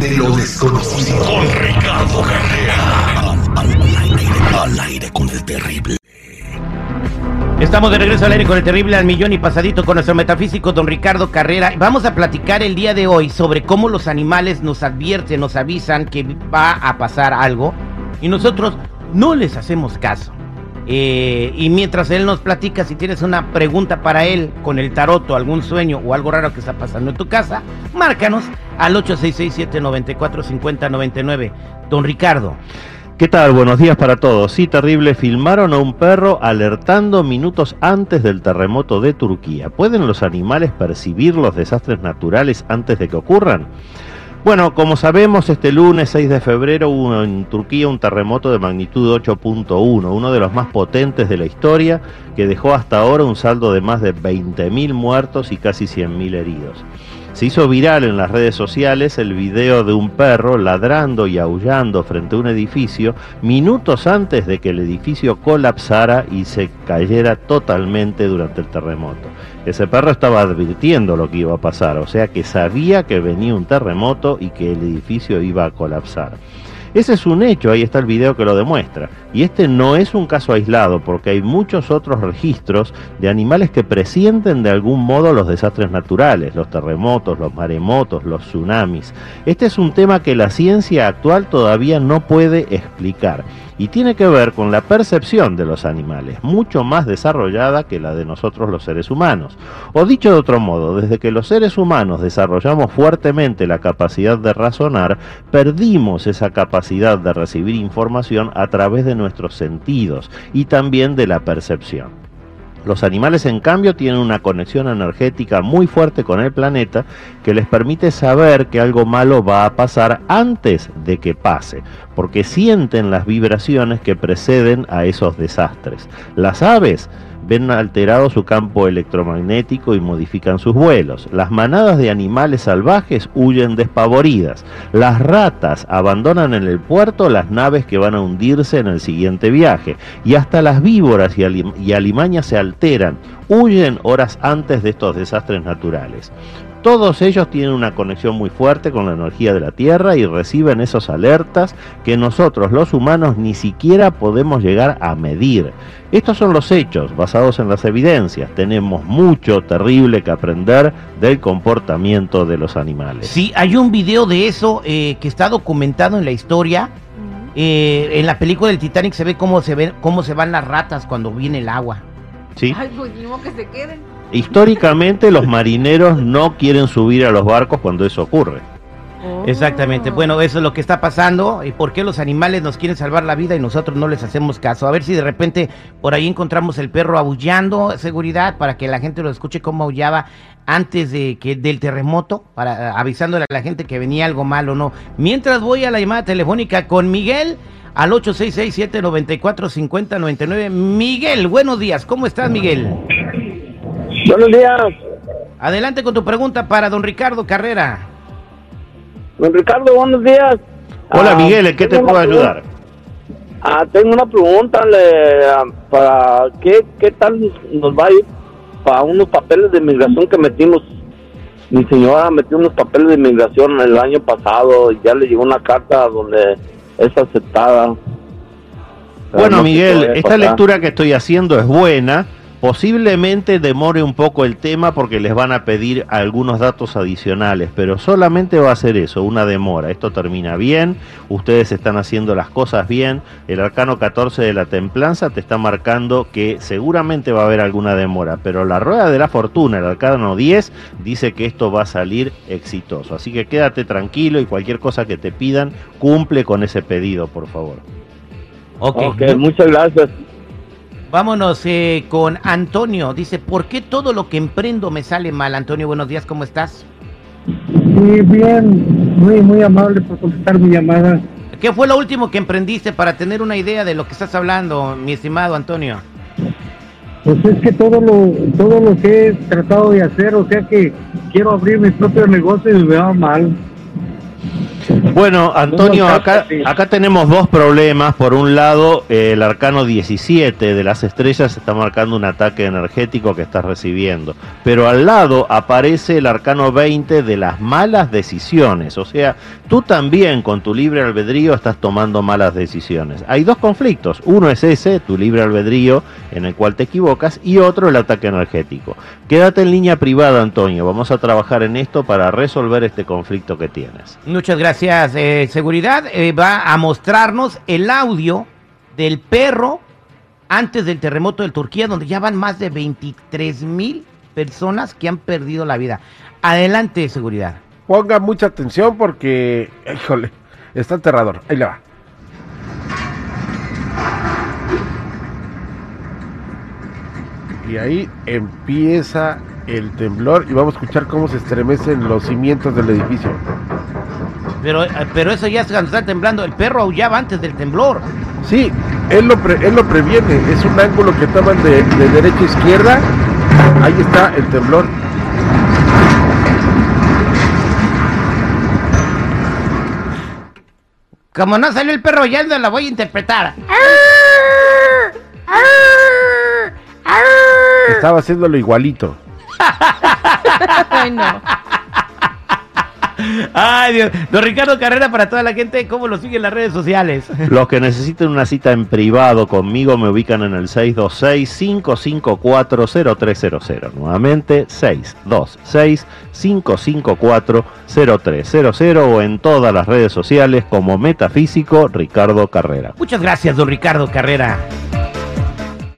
De lo desconocido. Con Ricardo Carrera. Al, al aire, al aire con el terrible. Estamos de regreso al aire con el terrible al millón y pasadito con nuestro metafísico don Ricardo Carrera. Vamos a platicar el día de hoy sobre cómo los animales nos advierten, nos avisan que va a pasar algo y nosotros no les hacemos caso. Eh, y mientras él nos platica, si tienes una pregunta para él con el tarot o algún sueño o algo raro que está pasando en tu casa, márcanos al 8667-945099. Don Ricardo. ¿Qué tal? Buenos días para todos. Sí, terrible, filmaron a un perro alertando minutos antes del terremoto de Turquía. ¿Pueden los animales percibir los desastres naturales antes de que ocurran? Bueno, como sabemos, este lunes 6 de febrero hubo en Turquía un terremoto de magnitud 8.1, uno de los más potentes de la historia, que dejó hasta ahora un saldo de más de 20.000 muertos y casi 100.000 heridos. Se hizo viral en las redes sociales el video de un perro ladrando y aullando frente a un edificio minutos antes de que el edificio colapsara y se cayera totalmente durante el terremoto. Ese perro estaba advirtiendo lo que iba a pasar, o sea que sabía que venía un terremoto y que el edificio iba a colapsar. Ese es un hecho, ahí está el video que lo demuestra. Y este no es un caso aislado, porque hay muchos otros registros de animales que presienten de algún modo los desastres naturales, los terremotos, los maremotos, los tsunamis. Este es un tema que la ciencia actual todavía no puede explicar y tiene que ver con la percepción de los animales, mucho más desarrollada que la de nosotros los seres humanos. O dicho de otro modo, desde que los seres humanos desarrollamos fuertemente la capacidad de razonar, perdimos esa capacidad de recibir información a través de nuestros sentidos y también de la percepción. Los animales, en cambio, tienen una conexión energética muy fuerte con el planeta que les permite saber que algo malo va a pasar antes de que pase, porque sienten las vibraciones que preceden a esos desastres. Las aves ven alterado su campo electromagnético y modifican sus vuelos. Las manadas de animales salvajes huyen despavoridas. Las ratas abandonan en el puerto las naves que van a hundirse en el siguiente viaje. Y hasta las víboras y, y alimañas se alteran, huyen horas antes de estos desastres naturales. Todos ellos tienen una conexión muy fuerte con la energía de la Tierra y reciben esos alertas que nosotros los humanos ni siquiera podemos llegar a medir. Estos son los hechos basados en las evidencias. Tenemos mucho terrible que aprender del comportamiento de los animales. Sí, hay un video de eso eh, que está documentado en la historia. Eh, en la película del Titanic se ve cómo se ve cómo se van las ratas cuando viene el agua. Sí. Ay, pues ni modo que se queden. Históricamente los marineros no quieren subir a los barcos cuando eso ocurre. Exactamente. Bueno, eso es lo que está pasando. ¿Y por qué los animales nos quieren salvar la vida y nosotros no les hacemos caso? A ver si de repente por ahí encontramos el perro aullando, seguridad, para que la gente lo escuche cómo aullaba antes de que del terremoto, para avisándole a la gente que venía algo mal o no. Mientras voy a la llamada telefónica con Miguel al 8667-945099. Miguel, buenos días. ¿Cómo estás, Miguel? Buenos días, Adelante con tu pregunta para don Ricardo Carrera. don Ricardo, buenos días. Hola Ah, Miguel, ¿en qué te puedo ayudar? Ah, tengo una pregunta, le, ah, para qué, qué tal nos va a ir para unos papeles de inmigración que metimos. Mi señora metió unos papeles de inmigración el año pasado y ya le llegó una carta donde es aceptada. Bueno no qué Miguel, esta lectura que estoy haciendo es buena. Posiblemente demore un poco el tema porque les van a pedir algunos datos adicionales, pero solamente va a ser eso, una demora. Esto termina bien, ustedes están haciendo las cosas bien. El arcano 14 de la templanza te está marcando que seguramente va a haber alguna demora, pero la rueda de la fortuna, el arcano 10, dice que esto va a salir exitoso. Así que quédate tranquilo y cualquier cosa que te pidan, cumple con ese pedido, por favor. Ok. Ok, muchas gracias. Vámonos eh, con Antonio. Dice, ¿por qué todo lo que emprendo me sale mal? Antonio, buenos días, ¿cómo estás? Sí, bien, muy, muy amable por contestar mi llamada. ¿Qué fue lo último que emprendiste para tener una idea de lo que estás hablando, mi estimado Antonio? Pues es que todo lo, todo lo que he tratado de hacer, o sea que quiero abrir mi propio negocio y me va mal. Bueno, Antonio, acá, acá tenemos dos problemas. Por un lado, eh, el arcano 17 de las estrellas está marcando un ataque energético que estás recibiendo. Pero al lado aparece el arcano 20 de las malas decisiones. O sea, tú también con tu libre albedrío estás tomando malas decisiones. Hay dos conflictos. Uno es ese, tu libre albedrío, en el cual te equivocas, y otro el ataque energético. Quédate en línea privada, Antonio. Vamos a trabajar en esto para resolver este conflicto que tienes. Muchas gracias. Seguridad eh, va a mostrarnos el audio del perro antes del terremoto de Turquía, donde ya van más de 23 mil personas que han perdido la vida. Adelante, seguridad. Ponga mucha atención porque, híjole, está aterrador. Ahí le va. Y ahí empieza el temblor y vamos a escuchar cómo se estremecen los cimientos del edificio. Pero, eh, pero eso ya es cuando está temblando. El perro aullaba antes del temblor. Sí, él lo, pre- él lo previene. Es un ángulo que toman de, de derecha a izquierda. Ahí está el temblor. Como no salió el perro aullando, la voy a interpretar. Estaba haciéndolo igualito. Ay, no. Ay, Dios. Don Ricardo Carrera, para toda la gente, ¿cómo lo siguen las redes sociales? Los que necesiten una cita en privado conmigo me ubican en el 626-554-0300. Nuevamente, 626-554-0300 o en todas las redes sociales como Metafísico Ricardo Carrera. Muchas gracias, don Ricardo Carrera.